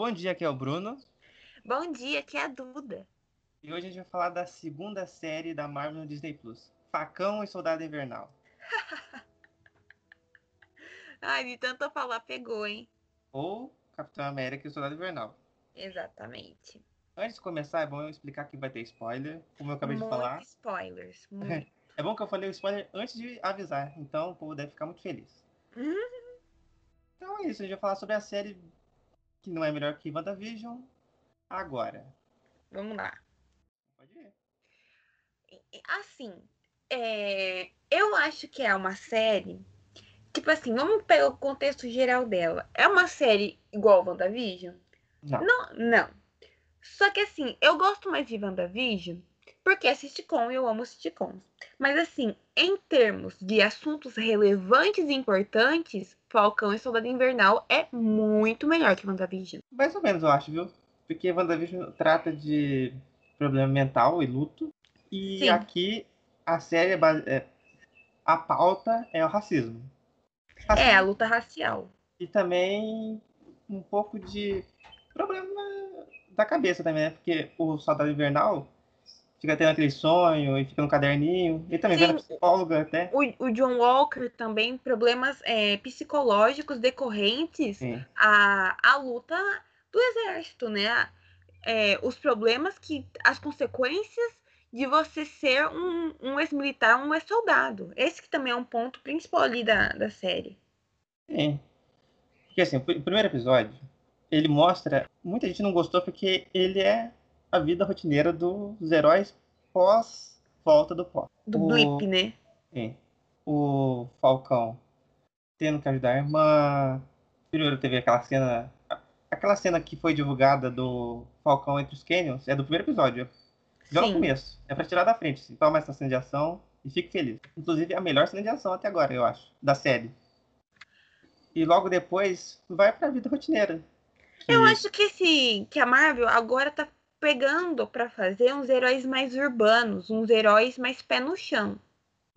Bom dia, aqui é o Bruno. Bom dia, aqui é a Duda. E hoje a gente vai falar da segunda série da Marvel no Disney Plus: Facão e Soldado Invernal. Ai, de tanto falar, pegou, hein? Ou Capitão América e o Soldado Invernal. Exatamente. Antes de começar, é bom eu explicar que vai ter spoiler, como eu acabei muito de falar. spoilers. Muito. É bom que eu falei o spoiler antes de avisar, então o povo deve ficar muito feliz. Então é isso, a gente vai falar sobre a série que não é melhor que WandaVision agora. Vamos lá. Pode ir. Assim, é, eu acho que é uma série. Tipo assim, vamos pegar o contexto geral dela. É uma série igual WandaVision? Não. Não, não. Só que assim, eu gosto mais de WandaVision porque é sitcom e eu amo sitcoms. Mas assim, em termos de assuntos relevantes e importantes, Falcão e Soldado Invernal é muito melhor que WandaVision. Mais ou menos, eu acho, viu? Porque WandaVision trata de problema mental e luto. E Sim. aqui a série é, base- é- a pauta é o racismo. É, a Racismo luta racial. E também um pouco de problema da cabeça também, né? Porque o Soldado Invernal fica tendo aquele sonho e fica no caderninho. E também Sim. na psicóloga até. O, o John Walker também, problemas é, psicológicos decorrentes Sim. à, à luta do exército, né? É, os problemas que. as consequências de você ser um, um ex-militar, um ex-soldado. Esse que também é um ponto principal ali da, da série. Sim. Porque assim, o primeiro episódio, ele mostra. Muita gente não gostou porque ele é a vida rotineira dos heróis pós volta do pó. Do O- blip, né? Sim. O Falcão tendo que ajudar a irmã. Primeiro teve aquela cena. Aquela cena que foi divulgada do Falcão entre os Canyons é do primeiro episódio. Já no Sim. começo. É pra tirar da frente. Assim. Toma essa cena de ação e fique feliz. Inclusive, é a melhor cena de ação até agora, eu acho. Da série. E logo depois, vai pra vida rotineira. Eu acho que esse que a Marvel agora tá pegando pra fazer uns heróis mais urbanos, uns heróis mais pé no chão.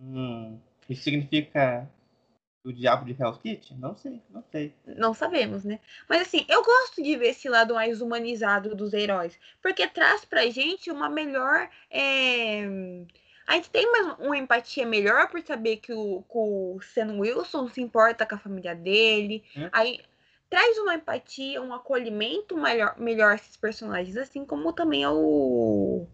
Hum, isso significa o diabo de Hell's Kitchen? Não sei, não sei. Não sabemos, né? Mas assim, eu gosto de ver esse lado mais humanizado dos heróis, porque traz pra gente uma melhor. é, A gente tem mais uma empatia melhor por saber que o, que o Sam Wilson se importa com a família dele. Hum. Aí traz uma empatia, um acolhimento melhor, melhor a esses personagens, assim como também é o,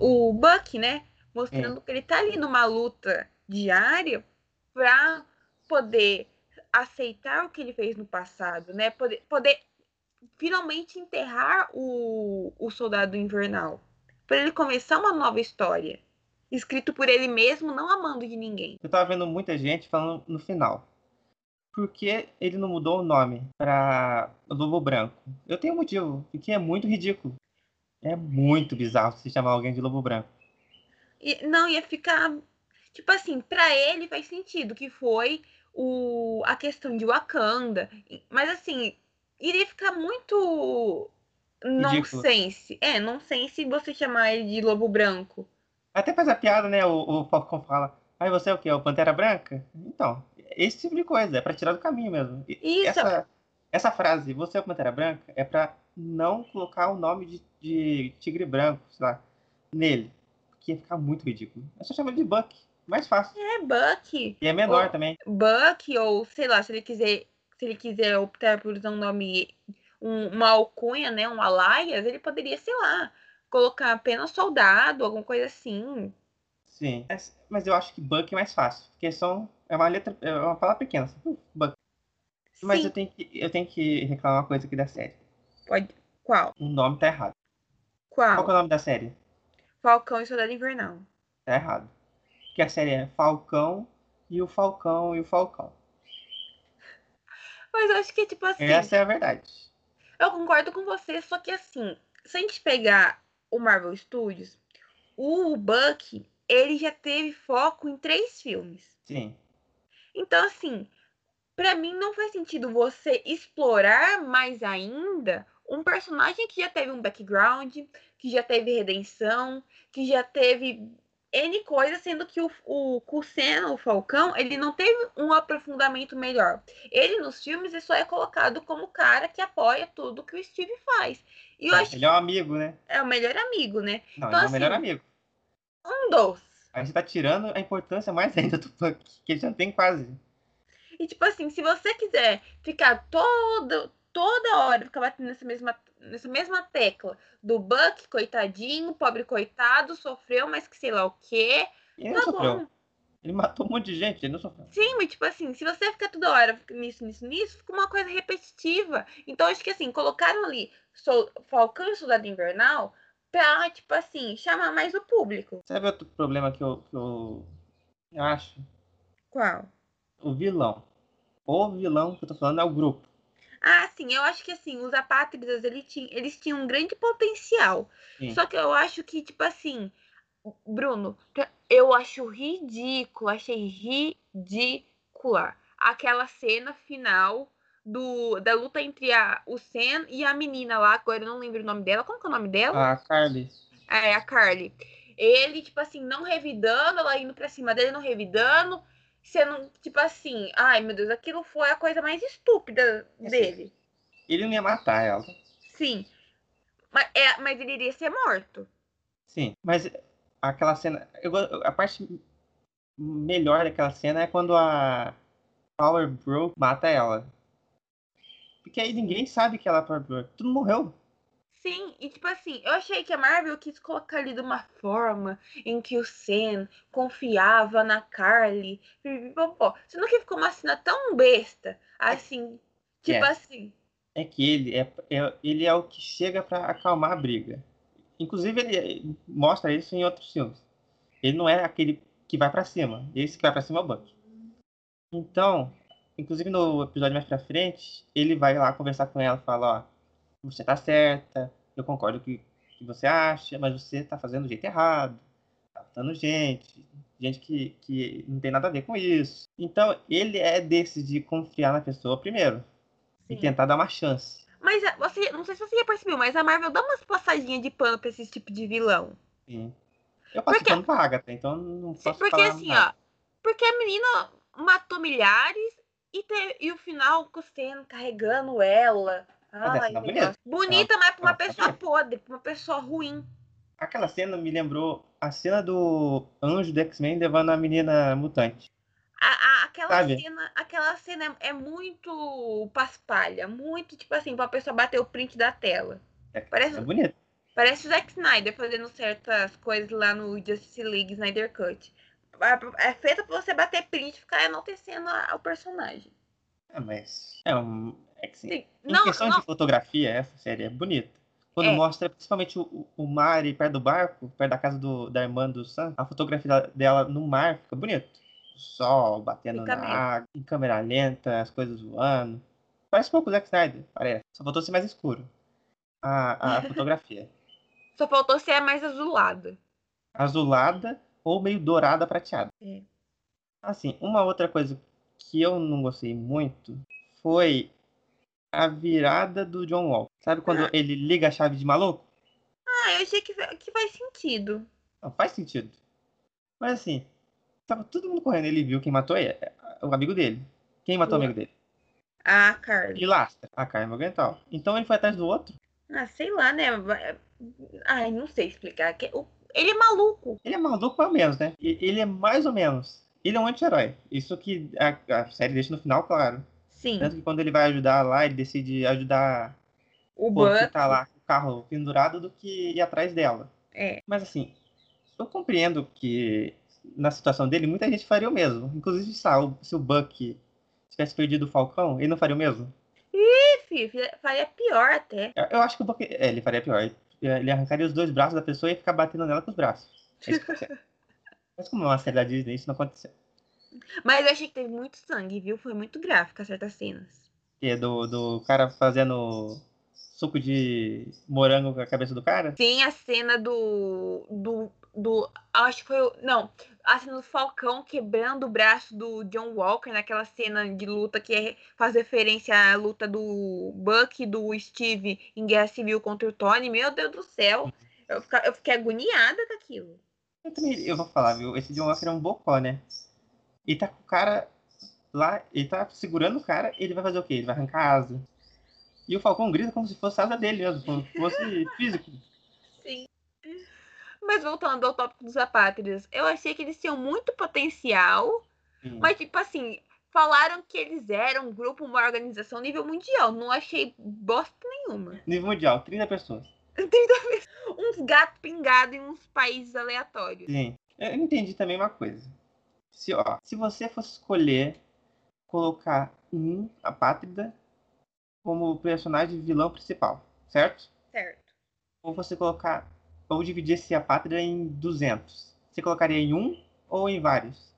o Buck, né? Mostrando que ele tá ali numa luta diária pra poder aceitar o que ele fez no passado, né? Poder, poder finalmente enterrar o, o soldado invernal. Para ele começar uma nova história. Escrito por ele mesmo, não amando de ninguém. Eu tava vendo muita gente falando no final. Por que ele não mudou o nome pra Lobo Branco? Eu tenho um motivo, porque é muito ridículo. É muito bizarro se chamar alguém de Lobo Branco. E não ia ficar. Tipo assim, pra ele faz sentido que foi o, a questão de Wakanda. Mas assim, iria ficar muito Ridículo. nonsense. É, nonsense você chamar ele de lobo branco. Até faz a piada, né? O, o Falcão fala, aí você é o quê? É o Pantera Branca? Então, esse tipo de coisa, é pra tirar do caminho mesmo. Isso. Essa, essa frase, você é o Pantera Branca, é pra não colocar o nome de, de Tigre Branco, sei lá, nele. Porque ia ficar muito ridículo. É só chamar de Buck, mais fácil. É Buck. E é menor Ô, também. Buck, ou sei lá, se ele quiser, se ele quiser optar por usar um nome, um- uma alcunha, né? Um alias, ele poderia, sei lá, colocar apenas soldado, alguma coisa assim. Sim. Mas eu acho que Buck é mais fácil. Porque são, é uma letra, é uma palavra pequena. Buck. Mas Sim, eu tenho, que, eu tenho que reclamar uma coisa aqui da série. pode. Qual? O nome tá errado. Qual que é Qual? o nome da série? Falcão e Soldado Invernal. Tá errado. Porque a série é Falcão e o Falcão e o Falcão. Mas eu acho que, tipo assim, Essa é a verdade. eu concordo com você, só que assim, se a gente pegar o Marvel Studios, o Buck, ele já teve foco em três filmes. Sim. Então, assim, pra mim não faz sentido você explorar mais ainda um personagem que já teve um background, que já teve redenção, que já teve N coisas, sendo que o, o Kusen, o Falcão, ele não teve um aprofundamento melhor. Ele, nos filmes, ele só é colocado como o cara que apoia tudo que o Steve faz. E eu É, acho ele é um amigo, né? é o melhor amigo, né? Não, Então, ele é o melhor assim, amigo. Um dos. Aí você tá tirando a importância mais ainda do Buck, que ele já tem quase. E tipo assim, se você quiser ficar todo, toda hora, ficar batendo nessa mesma, nessa mesma tecla do Buck, coitadinho, pobre coitado, sofreu, mas que sei lá o quê. Ele Tá sofreu. bom. Ele matou um monte de gente, ele não sofreu. Sim, mas tipo assim, se você ficar toda hora nisso, nisso, nisso, fica uma coisa repetitiva. Então, acho que assim, colocaram ali Sol- Falcão e Soldado Invernal pra, tipo assim, chamar mais o público. Sabe outro problema que eu, que eu, eu acho? Qual? O vilão. O vilão que eu tô falando é o grupo. Ah, sim, eu acho que assim, os apátridas eles tinham, eles tinham um grande potencial. Sim. Só que eu acho que, tipo assim, Bruno, eu acho ridículo, achei ridícula aquela cena final do, da luta entre a, o Sen e a menina lá, agora eu não lembro o nome dela. Como que é o nome dela? A Carly. É, a Carly. Ele, tipo assim, não revidando, ela indo pra cima dele, não revidando. Sendo, tipo assim, ai meu Deus, aquilo foi a coisa mais estúpida Assim, dele. Ele não ia matar ela. Sim. Mas, é, mas ele iria ser morto. Sim, mas aquela cena. eu a parte melhor daquela cena é quando a Power Bro mata ela. Porque aí ninguém sabe que ela é Bro. Tudo morreu. Sim, e tipo assim, eu achei que a Marvel quis colocar ali de uma forma em que o Sam confiava na Carly. pipipopó. Sendo que ficou uma cena tão besta, assim, tipo É. assim. É que ele é, é- ele é o que chega pra acalmar a briga. Inclusive, ele mostra isso em outros filmes. Ele não é aquele que vai pra cima. Esse que vai pra cima é o Buck. Então, inclusive no episódio mais pra frente, ele vai lá conversar com ela e fala, ó, você tá certa, eu concordo com o que você acha, mas você tá fazendo do jeito errado. Tá matando gente, gente que, que não tem nada a ver com isso. Então, ele é desse de confiar na pessoa primeiro e Sim. tentar dar uma chance. Mas a- você, não sei se você já percebeu, mas a Marvel dá umas passadinhas de pano pra esse tipo de vilão. Sim. Eu passo Porque- pano pra Agatha, então não posso Porque falar assim, nada. ó. Porque a menina matou milhares e, te- e o final com o Sam carregando ela. Ai, é meu bonita. Mas pra uma pessoa podre, pra uma pessoa ruim. Aquela cena me lembrou a cena do anjo do X-Men levando a menina mutante. A, a- aquela Sabe? cena, aquela cena é, é muito paspalha, muito tipo assim, pra pessoa bater o print da tela. É, Parece- é bonito. Parece o Zack Snyder fazendo certas coisas lá no Justice League Snyder Cut. É feita pra você bater print e ficar enaltecendo o personagem. É, mas é um. É que, assim, Sim. em Não, questão não, de fotografia, essa série é bonita. Quando É. mostra principalmente o, o mar e perto do barco, perto da casa do, da irmã do Sam, a fotografia dela no mar fica bonito. O sol batendo Fica na mesmo. água, em câmera lenta, as coisas voando. Parece um pouco o Zack Snyder, parece. Só faltou ser mais escuro. A, a fotografia. só faltou ser mais azulada. azulada ou meio dourada prateada. É. Assim, uma outra coisa que eu não gostei muito foi a virada do John Walker. Sabe quando Ah. ele liga a chave de maluco? Ah, eu achei que, que faz sentido. Não faz sentido. Mas assim, tava todo mundo correndo, ele viu quem matou ele, o amigo dele. Quem matou o amigo dele? Ah, Carly. Pilastra, a Carmen Morgenthau. Então ele foi atrás do outro. Ah, sei lá, né? Ai, não sei explicar. O- Ele é maluco. Ele é maluco mais ou menos, né? Ele é mais ou menos. Ele é um anti-herói. Isso que a, a série deixa no final, claro. Sim. Tanto que quando ele vai ajudar lá, ele decide ajudar O povo que Buck. tá lá com o carro pendurado do que ir atrás dela. É. Mas assim, eu compreendo que na situação dele, muita gente faria o mesmo. Inclusive, se, o- Buck tivesse perdido o Falcão, ele não faria o mesmo? Ih, filho, faria pior até. Eu, eu acho que o Buck. É, ele faria pior. Ele, arrancaria os dois braços da pessoa e ia ficar batendo nela com os braços. É isso que aconteceu. Mas como é uma série da Disney, isso não aconteceu. Mas eu achei que teve muito sangue, viu? Foi muito gráfica certas cenas. Que é do, do cara fazendo suco de morango com a cabeça do cara? Tem a cena do. do. do. Acho que foi o. Não. A cena do Falcão quebrando o braço do John Walker naquela cena de luta que é- faz referência à luta do Buck e do Steve em Guerra Civil contra o Tony. Meu Deus do céu. Eu, fica- eu fiquei agoniada com aquilo. Eu, também, eu vou falar, viu? Esse John Walker é um bocó, né? Ele tá com o cara lá, ele tá segurando o cara, ele vai fazer o quê? Ele vai arrancar a asa. E o Falcão grita como se fosse a asa dele mesmo, como se fosse físico. Sim. Mas voltando ao tópico dos apátridas, eu achei que eles tinham muito potencial, Sim. mas tipo assim, falaram que eles eram um grupo, uma organização nível mundial. Não achei bosta nenhuma. Nível mundial, 30 pessoas. Uns gatos pingados em uns países aleatórios. Sim. Eu entendi também uma coisa. Se, ó, se você fosse escolher colocar um apátrida como personagem vilão principal, certo? Certo. Ou você colocar. Ou dividir esse apátrida em 200. Você colocaria em um ou em vários?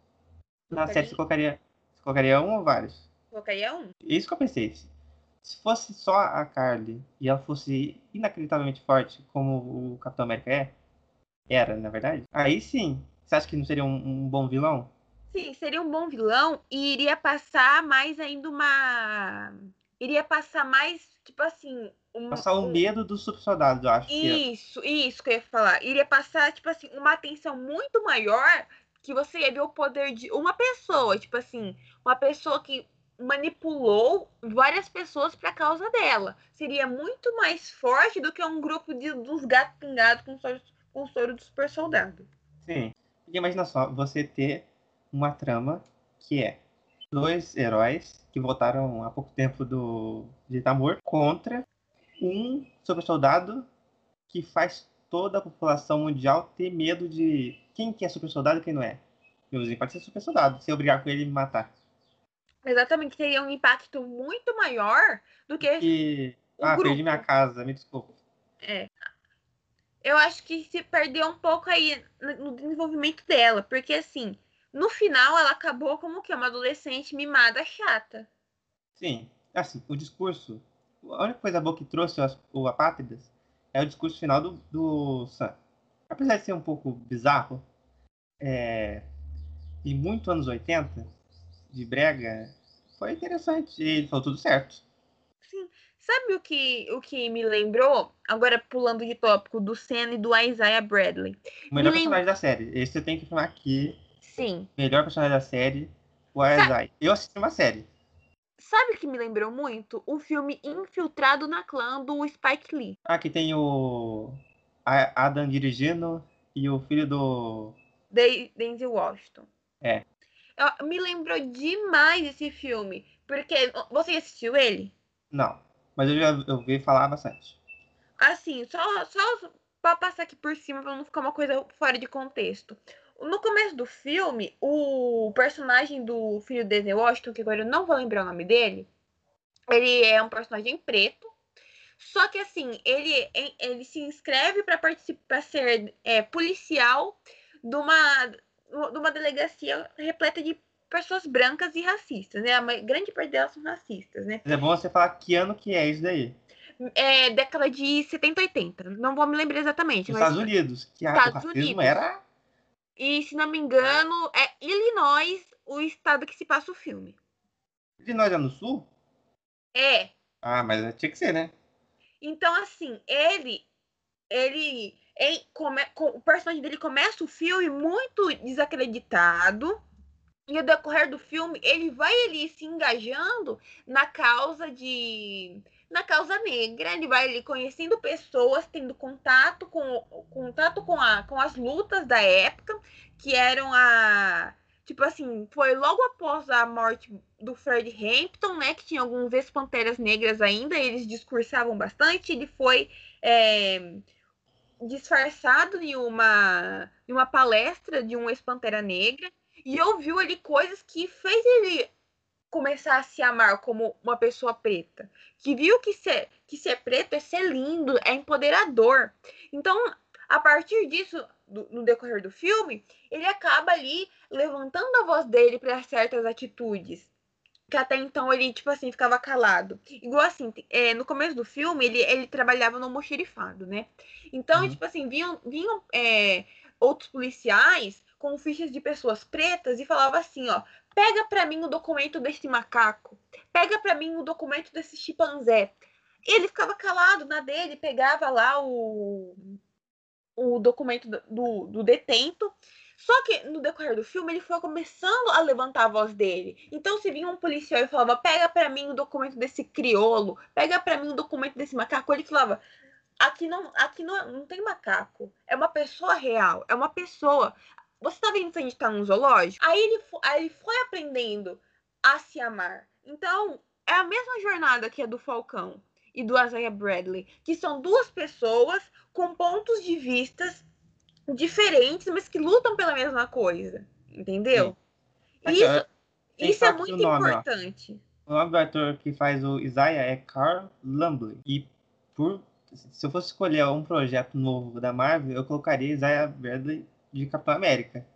Na Colocaria série você colocaria, você colocaria um ou vários? Colocaria um. Isso que eu pensei. Se- Se fosse só a Carly e ela fosse inacreditavelmente forte, como o Capitão América é, era, na verdade, aí sim. Você acha que não seria um, um bom vilão? Sim, seria um bom vilão e iria passar mais ainda uma. Iria passar mais, tipo assim. Um, Passar o um- medo dos super soldados, eu acho. Que é. Isso, isso que eu ia falar. Iria passar, tipo assim, uma atenção muito maior que você ia ver o poder de uma pessoa, tipo assim, uma pessoa que manipulou várias pessoas pra causa dela. Seria muito mais forte do que um grupo de, dos gatos pingados com soro, com soro do super soldado. Sim. Porque imagina só, você ter uma trama que é dois heróis que voltaram há pouco tempo do de Tamor contra um super soldado que faz toda a população mundial ter medo de quem que é super soldado e quem não é. Meu vizinho pode ser super soldado, se eu brigar com ele e me matar. Exatamente, teria um impacto muito maior do que E. O Ah, grupo. perdi minha casa, me desculpa. É. Eu acho que se perdeu um pouco aí no desenvolvimento dela, porque assim, no final ela acabou como que uma adolescente mimada chata. Sim, assim, o discurso. A única coisa boa que trouxe as- o Apátridas é o discurso final do, do Sam. Apesar de ser um pouco bizarro, é, e muito anos 80, de brega, foi interessante. E ele falou tudo certo. Sim. Sabe o que, o que me lembrou? Agora pulando de tópico do Senna e do Isaiah Bradley. O melhor Me lembra- personagem da série. Esse eu tenho que afirmar aqui. Sim. Melhor personagem da série, o Isaiah. Eu assisti uma série. Sabe o que me lembrou muito? O filme Infiltrado na Clã do Spike Lee. Aqui tem o Adam dirigindo e o filho do. de Denzel Washington. É. Eu- me lembrou demais esse filme. Porque você assistiu ele? Não, mas eu já eu vi falar bastante. Assim, só, só pra passar aqui por cima pra não ficar uma coisa fora de contexto. No começo do filme, o personagem do filho de Denzel Washington, que agora eu não vou lembrar o nome dele, ele é um personagem preto. Só que assim, ele, ele se inscreve para participar, ser é, policial de uma, de uma delegacia repleta de pessoas brancas e racistas, né? A grande parte delas são racistas, né? Mas é bom você falar que ano que é isso daí. É década de 70, 80. Não vou me lembrar exatamente. Nos mas- Estados Unidos, que a- o Estados racismo Unidos. era. E, se não me engano, é Illinois o estado que se passa o filme. Nós é no sul? É. Ah, mas tinha que ser, né? Então, assim, ele. Ele. ele come- com- o personagem dele começa o filme muito desacreditado. E ao decorrer do filme, ele vai ali se engajando na causa de. Na causa negra, ele vai ali conhecendo pessoas, tendo contato com contato com, a, com as lutas da época, que eram a. Tipo assim, foi logo após a morte do Fred Hampton, né? Que tinha alguns ex-panteras negras ainda, eles discursavam bastante. Ele foi é, disfarçado em uma, em uma palestra de um ex-pantera negra e ouviu ali coisas que fez ele começar a se amar como uma pessoa preta. Que viu que ser, que ser preto é ser lindo, é empoderador. Então, a partir disso, do- no decorrer do filme, ele acaba ali levantando a voz dele para certas atitudes. Que até então ele, tipo assim, ficava calado. Igual assim, é, no começo do filme, ele, ele trabalhava no almoxerifado, né? Então, Uhum. tipo assim, vinham, vinham é, outros policiais com fichas de pessoas pretas e falava assim, ó, pega pra mim o documento desse macaco, pega pra mim o documento desse chimpanzé. Ele ficava calado na dele, pegava lá o o documento do, do detento. Só que no decorrer do filme ele foi começando a levantar a voz dele. Então se vinha um policial e falava: "Pega para mim o documento desse criolo, pega para mim o documento desse macaco", ele falava: "Aqui não, aqui não, não tem macaco. É uma pessoa real, é uma pessoa. Você tá vendo que a gente tá num zoológico?" Aí ele, aí ele foi aprendendo a se amar. Então, é a mesma jornada que a do Falcão e do Isaiah Bradley, que são duas pessoas com pontos de vistas diferentes, mas que lutam pela mesma coisa. Entendeu? Isso, é, isso é muito nome, importante. Ó. O nome do ator que faz o Isaiah é Carl Lumbly. E por se eu fosse escolher um projeto novo da Marvel, eu colocaria Isaiah Bradley de Capitão América.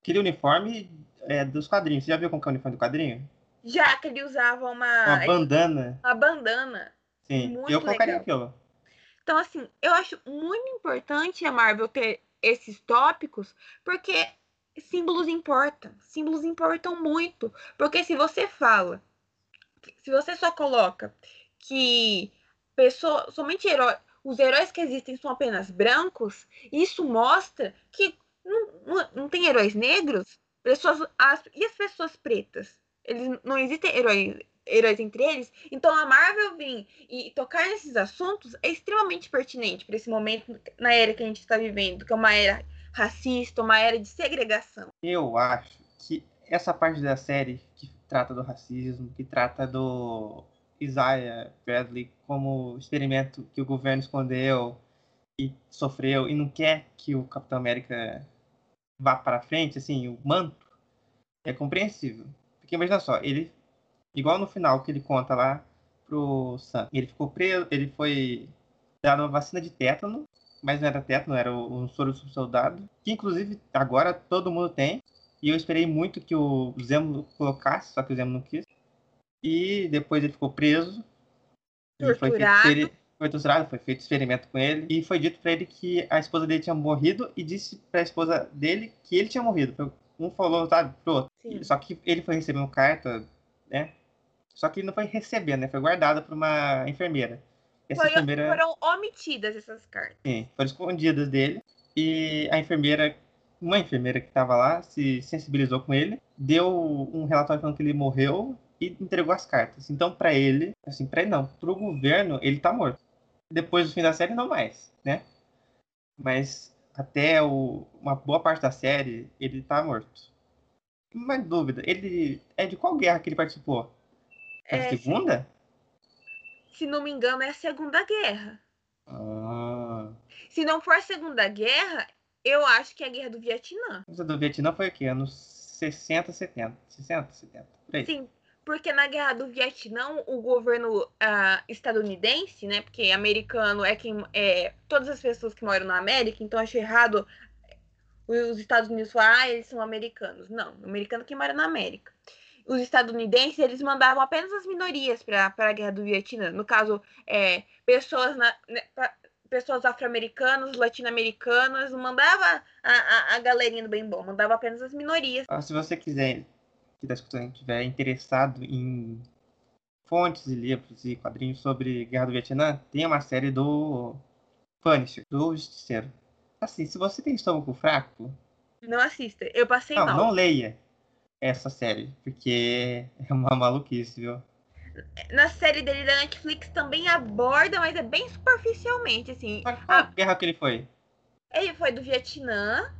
Aquele uniforme é dos quadrinhos. Você já viu como é o uniforme do quadrinho? Já que ele usava uma. Uma bandana. Uma bandana. Sim, muito eu colocaria legal. aquilo. Então, assim, eu acho muito importante a Marvel ter esses tópicos, porque símbolos importam. Símbolos importam muito. Porque se você fala, se você só coloca que pessoa, somente herói, os heróis que existem são apenas brancos, isso mostra que não, não, não tem heróis negros, pessoas, as, e as pessoas pretas? Eles não existem heróis, heróis entre eles. Então a Marvel vir e tocar nesses assuntos é extremamente pertinente para esse momento na era que a gente está vivendo, que é uma era racista, uma era de segregação. Eu acho que essa parte da série que trata do racismo, que trata do Isaiah Bradley como experimento que o governo escondeu e sofreu e não quer que o Capitão América vá para frente, assim, o manto, é compreensível. Porque imagina só, ele Igual no final que ele conta lá pro Sam. Ele ficou preso, ele foi dado uma vacina de tétano, mas não era tétano, era um soro soldado, que inclusive agora todo mundo tem. E eu esperei muito que o Zemo colocasse, só que o Zemo não quis. E depois ele ficou preso. Torturado. Foi feito, foi torturado, foi feito experimento com ele. E foi dito para ele que a esposa dele tinha morrido e disse para a esposa dele que ele tinha morrido. Um falou, sabe, pro outro. Sim. Só que ele foi receber uma carta, né? Só que não foi recebendo, né? Foi guardada por uma enfermeira. Essa foi, enfermeira... Foram omitidas essas cartas. Sim, foram escondidas dele. E a enfermeira, uma enfermeira que estava lá, se sensibilizou com ele, deu um relatório falando que ele morreu e entregou as cartas. Então, para ele, assim, para ele não, pro governo, ele tá morto. Depois do fim da série, não mais, né? Mas até o, uma boa parte da série, ele tá morto. Uma dúvida, ele é de qual guerra que ele participou? É, a segunda? Se, se, não me engano, é a Segunda Guerra. Ah. Se não for a Segunda Guerra, eu acho que é a Guerra do Vietnã. A do Vietnã foi o quê? Anos 60, 70. 60, 70. Por aí. Sim, porque na Guerra do Vietnã, o governo uh, estadunidense, né? Porque americano é quem. É, todas as pessoas que moram na América, então acho errado os Estados Unidos falar, ah, eles são americanos. Não, americano é quem mora na América os estadunidenses eles mandavam apenas as minorias para a guerra do Vietnã. No caso, é, pessoas, na, né, pra, pessoas afro-americanas, latino-americanas, não mandava a, a, a, galerinha do bem bom, mandava apenas as minorias. Ah, se você quiser, que está escutando, estiver interessado em fontes e livros e quadrinhos sobre guerra do Vietnã, tem uma série do Punisher, do Justiceiro. Assim, se você tem estômago fraco... Não assista, eu passei não, mal. Não leia essa série, porque é uma maluquice, viu? Na série dele da Netflix também aborda, mas é bem superficialmente, assim. Mas qual a... guerra que ele foi? Ele foi do Vietnã.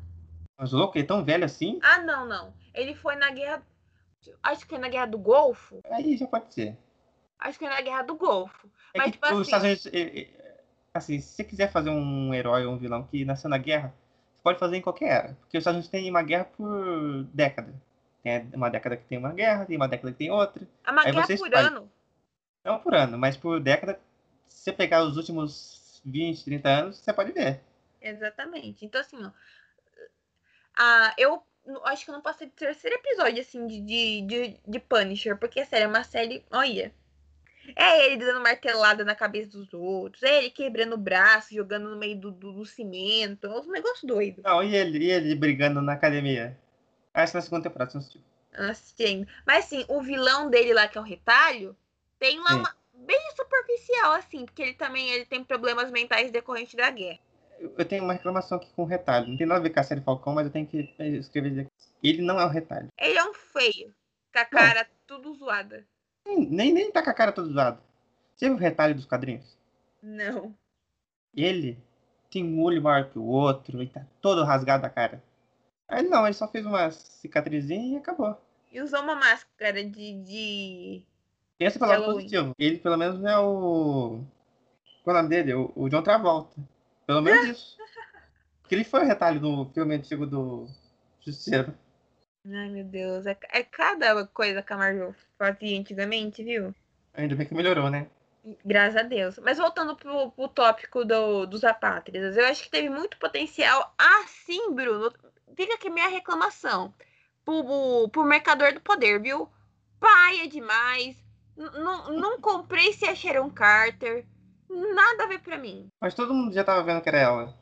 Mas louco, ele é tão velho assim? Ah, não, não. Ele foi na guerra. Acho que foi na guerra do Golfo. Aí já pode ser. Acho que foi na guerra do Golfo. É mas, tipo, os assim... Estados Unidos. Assim, se você quiser fazer um herói ou um vilão que nasceu na guerra, você pode fazer em qualquer era. Porque os Estados Unidos têm uma guerra por década. Tem uma década que tem uma guerra, tem uma década que tem outra. É uma Aí guerra por ano. Não por ano, mas por década, se você pegar os últimos 20, 30 anos, você pode ver. Exatamente. Então, assim, ó, eu acho que eu não passei do terceiro episódio, assim, de, de, de, Punisher, porque, sério, é uma série, olha... É ele dando martelada na cabeça dos outros, é ele quebrando o braço, jogando no meio do, do, do cimento, é um negócio doido. Não, e ele, e ele brigando na academia? Essa na segunda temporada, não assistiu. Assistindo. Mas assim, o vilão dele lá, que é o retalho, tem lá uma. Bem superficial, assim, porque ele também ele tem problemas mentais decorrentes da guerra. Eu tenho uma reclamação aqui com o retalho. Não tem nada a ver com a série Falcão, mas eu tenho que escrever aqui. Ele não é o retalho. Ele é um feio. Com a cara não. tudo zoada. Nem, nem, nem tá com a cara toda zoada. Você viu o retalho dos quadrinhos? Não. Ele tem um olho maior que o outro e tá todo rasgado a cara. Aí não, ele só fez uma cicatrizinha e acabou. E usou uma máscara de. de... Pelo lado positivo. Ele pelo menos é o. Qual é o nome dele? O, o John Travolta. Pelo menos isso. Porque ele foi o retalho do filme antigo do Justiceiro. Ai, meu Deus. É, é cada coisa que a Marvel fazia antigamente, viu? Ainda bem que melhorou, né? Graças a Deus. Mas voltando pro, pro tópico do, dos apátridas, eu acho que teve muito potencial. Ah, sim, Bruno. Fica aqui minha reclamação. Pro, pro Mercador do Poder, viu? Paia demais. não comprei se a Sharon Carter. Nada a ver pra mim. Mas todo mundo já tava vendo que era ela.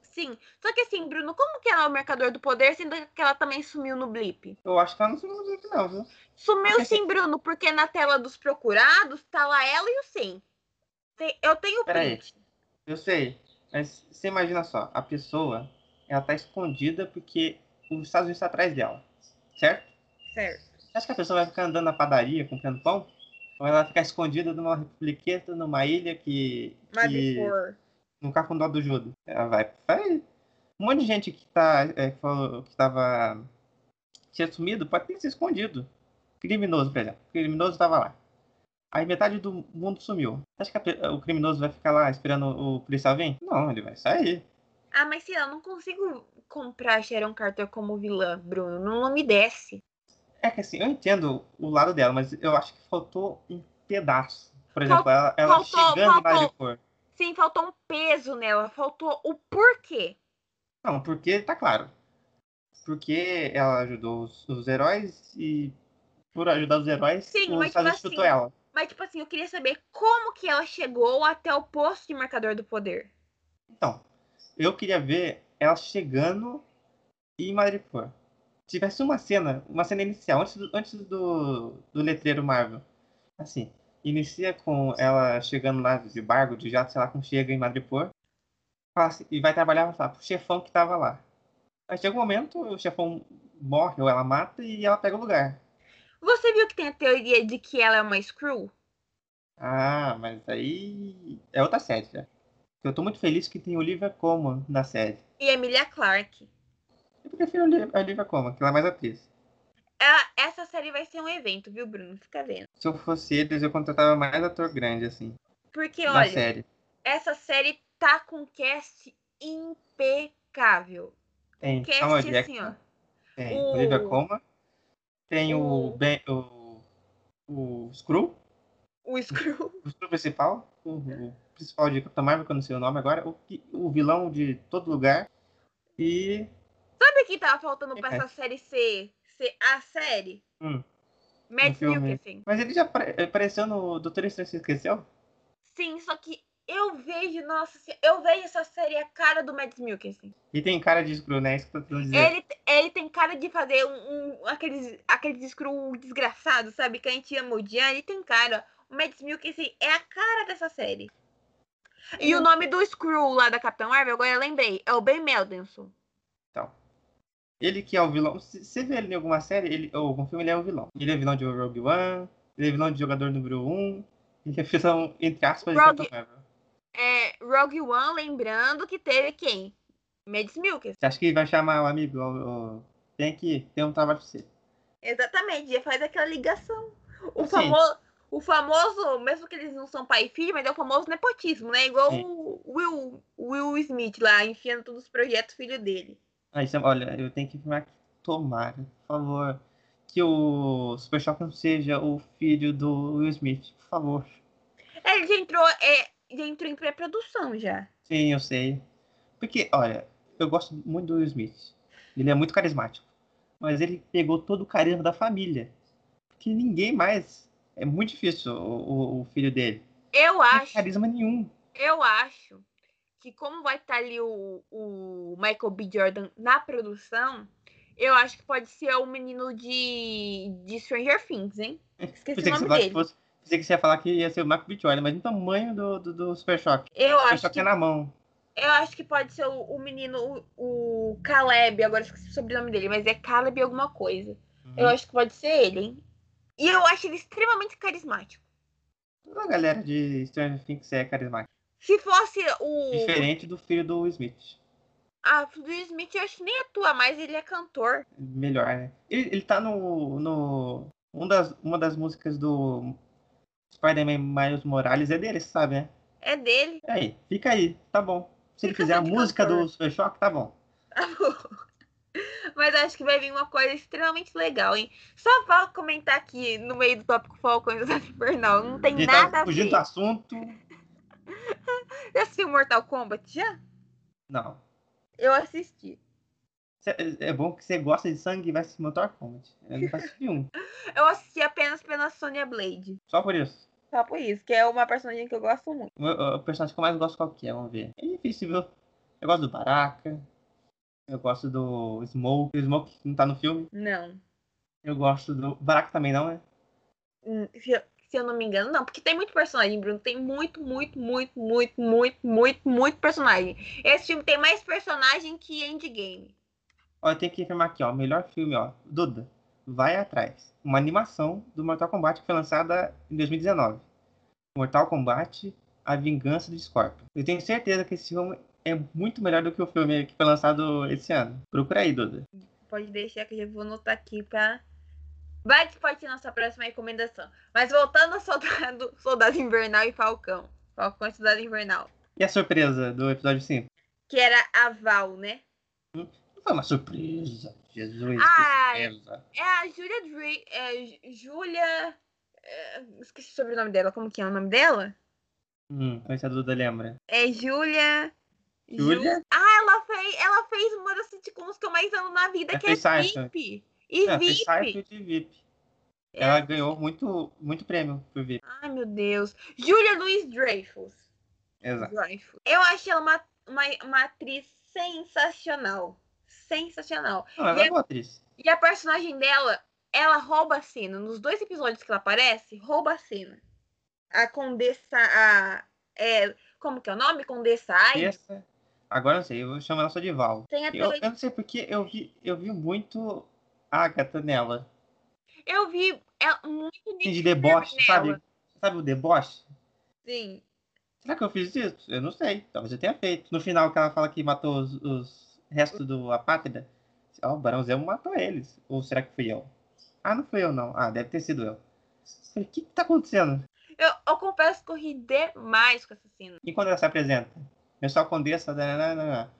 Sim. Só que assim, Bruno, como que ela é o Mercador do Poder, sendo que ela também sumiu no blip? Eu acho que ela não sumiu no blip, não, viu? Sumiu porque... sim, Bruno, porque na tela dos procurados tá lá ela e o Sim. Eu tenho print. Eu sei. Mas você imagina só, a pessoa, ela tá escondida porque os Estados Unidos tá atrás dela. Certo? Certo. Você acha que a pessoa vai ficar andando na padaria comprando pão? Ou ela ficar escondida numa republiqueta, numa ilha que. que... No cafundó do Judo. Ela vai. vai. Um monte de gente que tá. É, que, falou, que tava. Tinha sumido, pode ter se escondido. Criminoso, por exemplo. O criminoso tava lá. Aí metade do mundo sumiu. Acho que a, o criminoso vai ficar lá esperando o policial vir? Não, ele vai sair. Ah, mas se eu não consigo comprar Sharon Carter como vilã, Bruno. Não, não me desce. É que assim, eu entendo o lado dela, mas eu acho que faltou um pedaço. Por exemplo, ela, ela faltou, chegando faltou, em Madripoor. Sim, faltou um peso nela. Faltou o porquê. Não, porque tá claro. Porque ela ajudou os, os heróis e por ajudar os heróis, Sim, o Estados tipo assim, ela. Mas, tipo assim, eu queria saber como que ela chegou até o posto de marcador do poder. Então, eu queria ver ela chegando em Madripoor tivesse uma cena, uma cena inicial, antes do, antes do, do letreiro Marvel. Assim, inicia com ela chegando lá de barco, de jato, sei lá, como chega em Madripoor. Assim, e vai trabalhar lá, pro chefão que tava lá. Aí chega um momento, o chefão morre ou ela mata e ela pega o lugar. Você viu que tem a teoria de que ela é uma Screw? Ah, mas aí é outra série já. Eu tô muito feliz que tem Olivia Colman na série. E Emilia Clarke. Eu prefiro a Olivia Colman, que ela é mais atriz. É, essa série vai ser um evento, viu, Bruno? Fica vendo. Se eu fosse eles, eu contratava mais ator grande, assim. Porque, olha, série. essa série tá com cast impecável. Tem cast, Samuel assim, Jackson, ó. Tem o... Olivia Colman. Tem o... o, ben, o, o Screw. O Screw. O Screw principal. O, o principal de Capitão Marvel, que eu não sei o nome agora. O, o vilão de todo lugar. E Sabe o que tava faltando pra é. essa série ser, ser a série? Hum. Mads Mikkelsen. Mas ele já apareceu no Doutor Estranho, você esqueceu? Sim, só que eu vejo, nossa, eu vejo essa série a cara do Mads Mikkelsen. E tem cara de screw, né? Isso que eu tô dizendo. Ele, ele tem cara de fazer um, um aqueles, aqueles screw desgraçado, sabe? Que a gente ama odiar. Ele tem cara. O Mads Mikkelsen é a cara dessa série. E hum. o nome do Screw lá da Capitã Marvel, agora eu lembrei, é o Ben Meldenson. Então. Ele que é o vilão. Você vê ele em alguma série, ele, ou algum filme, ele é o vilão. Ele é vilão de Rogue One, ele é vilão de jogador número 1, ele é vilão, entre aspas, Rogue, de Capitão. É, Rogue One, lembrando que teve quem? Mads Milkers. Você acha que vai chamar o amigo? O, o, tem que ter um trabalho pra você. Exatamente, já faz aquela ligação. O famoso, o famoso, mesmo que eles não são pai e filho, mas é o famoso nepotismo, né? Igual Sim. o Will, Will Smith lá, enfiando todos os projetos filho dele. Aí, olha, eu tenho que afirmar que tomara, por favor, que o Super Shock não seja o filho do Will Smith, por favor. É, ele já entrou, é, já entrou em pré-produção já. Sim, eu sei. Porque, olha, eu gosto muito do Will Smith. Ele é muito carismático. Mas ele pegou todo o carisma da família. Porque ninguém mais. É muito difícil o, o, o filho dele. Eu acho. Não carisma nenhum. Eu acho que como vai estar tá ali o, o Michael B. Jordan na produção, eu acho que pode ser o menino de, de Stranger Things, hein? Esqueci o nome dele. Fosse, pensei que você ia falar que ia ser o Michael B. Jordan, mas no tamanho do, do, do Super Shock. Eu Super acho Shock que... é na mão. Eu acho que pode ser o, o menino, o, o Caleb, agora esqueci o sobrenome dele, mas é Caleb alguma coisa. Uhum. Eu acho que pode ser ele, hein? E eu acho ele extremamente carismático. Toda a galera de Stranger Things é carismática. Se fosse o. Diferente do filho do Will Smith. Ah, o Will Smith, eu acho que nem atua mais, ele é cantor. Melhor, né? Ele, ele tá no. no um das, uma das músicas do Spider-Man Miles Morales é dele, você sabe, né? É dele. Aí, fica aí, tá bom. Se ele Fica fizer a música cantor. do Super Choque, tá bom. Mas acho que vai vir uma coisa extremamente legal, hein? Só pra comentar aqui no meio do tópico e Cidade Infernal. Não tem Ele nada tá a fugindo do ver. assunto. Já assistiu Mortal Kombat? Já? Não. Eu assisti. Cê- É bom que você gosta de sangue e vai assistir Mortal Kombat. Eu não assisti um. Eu assisti apenas pela Sonya Blade. Só por isso. Só por isso, que é uma personagem que eu gosto muito. O, o personagem que eu mais gosto qual que é? Vamos ver. É difícil, viu? Eu gosto do Baraka. Eu gosto do Smoke. O Smoke não tá no filme. Não. Eu gosto do. Baraka também não, né? Se eu, se eu não me engano, não. Porque tem muito personagem, Bruno. Tem muito, muito, muito, muito, muito, muito, muito personagem. Esse filme tem mais personagem que Endgame. Ó, eu tenho que afirmar aqui, ó. Melhor filme, ó. Duda, vai atrás. Uma animação do Mortal Kombat que foi lançada em 2019. Mortal Kombat, A Vingança do Scorpion. Eu tenho certeza que esse filme é muito melhor do que o filme que foi lançado esse ano. Procura aí, Duda. Pode deixar que eu já vou anotar aqui pra. Vai que pode ser nossa próxima recomendação. Mas voltando a Soldado, Soldado Invernal e Falcão. Falcão e Soldado Invernal. E a surpresa do episódio 5? Que era a Val, né? Não foi uma surpresa. Jesus, Ah, surpresa. É a Julia Dre... É, Ju- Julia... é, esqueci o sobrenome dela. Como que é o nome dela? Hum, se a Duda lembra. É Julia... Julia? Ju- Ah, ela fez, ela fez uma das sitcoms que eu mais amo na vida, Ela que é. VIP. E É, VIP. E VIP. É. Ela ganhou muito, muito prêmio por VIP. Ai, meu Deus. Julia Louis Dreyfus. Exato. Dreyfus. Eu achei ela uma, uma, uma atriz sensacional. Sensacional. Não, ela E é a- boa atriz. E a personagem dela, ela rouba a cena. Nos dois episódios que ela aparece, rouba a cena. A Condessa. A, é, como que é o nome? Condessa Ai. Essa, agora não sei, eu vou chamar ela só de Val. Eu, eu não sei porque eu vi, eu vi muito Agatha nela. Eu vi ela muito de deboche, Fury sabe? nela. Sabe o deboche? Sim. Será que eu fiz isso? Eu não sei. Talvez eu tenha feito. No final que ela fala que matou os, os restos do Apátrida. Ó, o Barão Zemo matou eles. Ou será que fui eu? Ah, não fui eu não. Ah, deve ter sido eu. O que, que tá acontecendo? Eu, eu confesso que eu ri demais com essa cena. E quando ela se apresenta? Eu sou a condessa. nananana.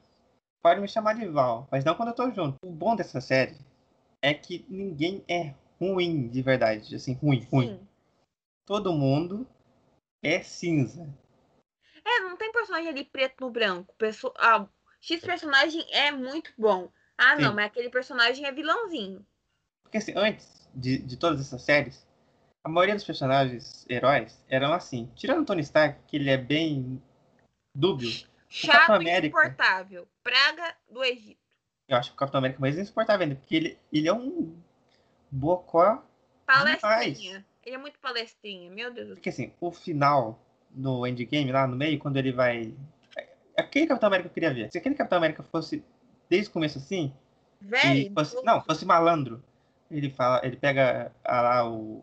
Pode me chamar de Val, mas não quando eu tô junto. O bom dessa série é que ninguém é ruim de verdade. Assim, ruim, ruim. Sim. Todo mundo é cinza. É, não tem personagem ali preto no branco. Ah, X personagem é muito bom. Ah, não, Sim. mas aquele personagem é vilãozinho. Porque assim, antes de, de todas essas séries, a maioria dos personagens heróis eram assim. Tirando o Tony Stark, que ele é bem dúbio. Chato e insuportável. Praga do Egito. Eu acho que o Capitão América mais insuportável ainda, porque ele, ele é um bocó. Palestrinha. Ele é muito palestrinha, meu Deus do céu. Porque assim, o final no endgame, lá no meio, quando ele vai. Aquele Capitão América eu queria ver. Se aquele Capitão América fosse desde o começo assim, Velho, fosse, não, fosse malandro. Ele fala, ele pega ah, lá o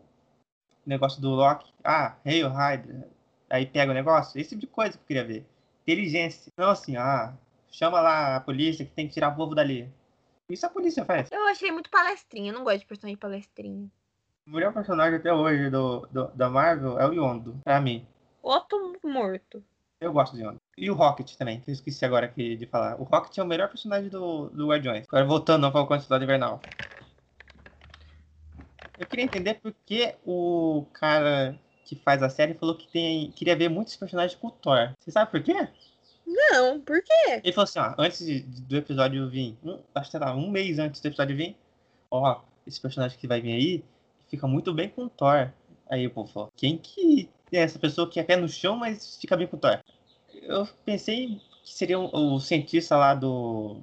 negócio do Loki. Ah, Hail Hydra. Aí pega o negócio. Esse tipo de coisa que eu queria ver. Inteligência. Não assim, ah, chama lá a polícia que tem que tirar o povo dali. Isso a polícia faz. eu achei muito palestrinha. Eu não gosto de personagem palestrinha. O melhor personagem até hoje do, do- da Marvel é o Yondo, pra mim. Outro morto. Eu gosto do Yondo. E o Rocket também, que eu esqueci agora aqui de falar. O Rocket é o melhor personagem do, do Guardiões. Agora voltando ao Falcão e Cidade Invernal. Eu queria entender por que o cara que faz a série falou que tem, queria ver muitos personagens com o Thor. Você sabe por quê? Não, por quê? Ele falou assim, ó, antes de- do episódio vir, um, acho que lá, um mês antes do episódio vir, ó, esse personagem que vai vir aí fica muito bem com o Thor. Aí o povo falou, quem que é essa pessoa que é pé no chão, mas fica bem com o Thor? Eu pensei que seria o, o cientista lá do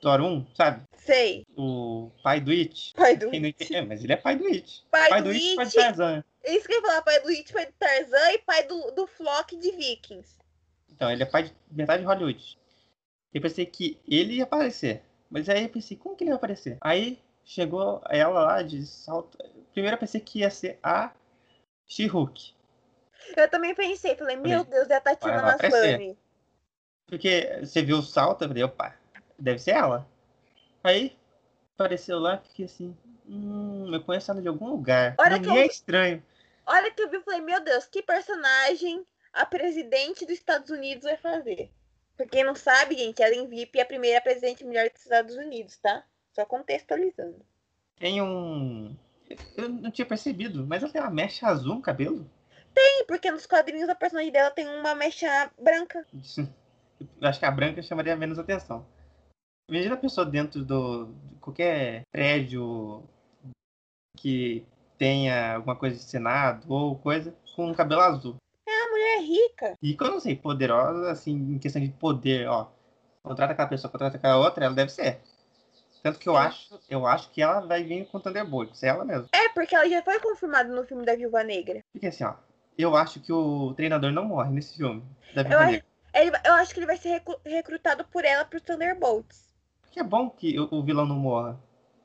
Thor 1, sabe? Sei. O pai do It. Pai do entende, é, mas ele é pai do It. Pai, Pai do, do It, pai do It. Tarzan. Isso que eu ia falar, pai do It, pai do Tarzan e pai do, do Flock de Vikings. Então, ele é pai de metade de Hollywood. Eu pensei que ele ia aparecer. Mas aí eu pensei, como que ele ia aparecer? Aí chegou ela lá de salto. Primeiro eu pensei que ia ser a She-Hulk. Eu também pensei, falei, meu Deus, é a Tatiana. Maslany. Porque você viu o salto, eu falei, opa, deve ser ela. Aí apareceu lá, fiquei assim, hum, eu conheço ela de algum lugar. Olha não que eu- é estranho. Olha que eu vi falei, meu Deus, que personagem a presidente dos Estados Unidos vai fazer? Pra quem não sabe, gente, Ellen VIP é a primeira presidente mulher dos Estados Unidos, tá? Só contextualizando. Tem um. Eu não tinha percebido, mas ela tem uma mecha azul no cabelo. Sim, porque nos quadrinhos a personagem dela tem uma mecha branca. Eu acho que a branca chamaria menos atenção. Imagina a pessoa dentro do, de qualquer prédio que tenha alguma coisa de senado ou coisa com um cabelo azul. Mulher é rica. E quando eu não sei, poderosa, assim, em questão de poder, ó. Contrata aquela pessoa, contrata aquela outra, ela deve ser. Tanto que eu Sim. acho, eu acho que ela vai vir com Thunderbolts, é ela mesma. É, porque ela já foi confirmada no filme da Viúva Negra. Porque assim, ó, eu acho que o treinador não morre nesse filme da Eu Viúva acho, Negra. ele, eu acho que ele vai ser recru- recrutado por ela pro Thunderbolts. Porque é bom que o, o vilão não morra.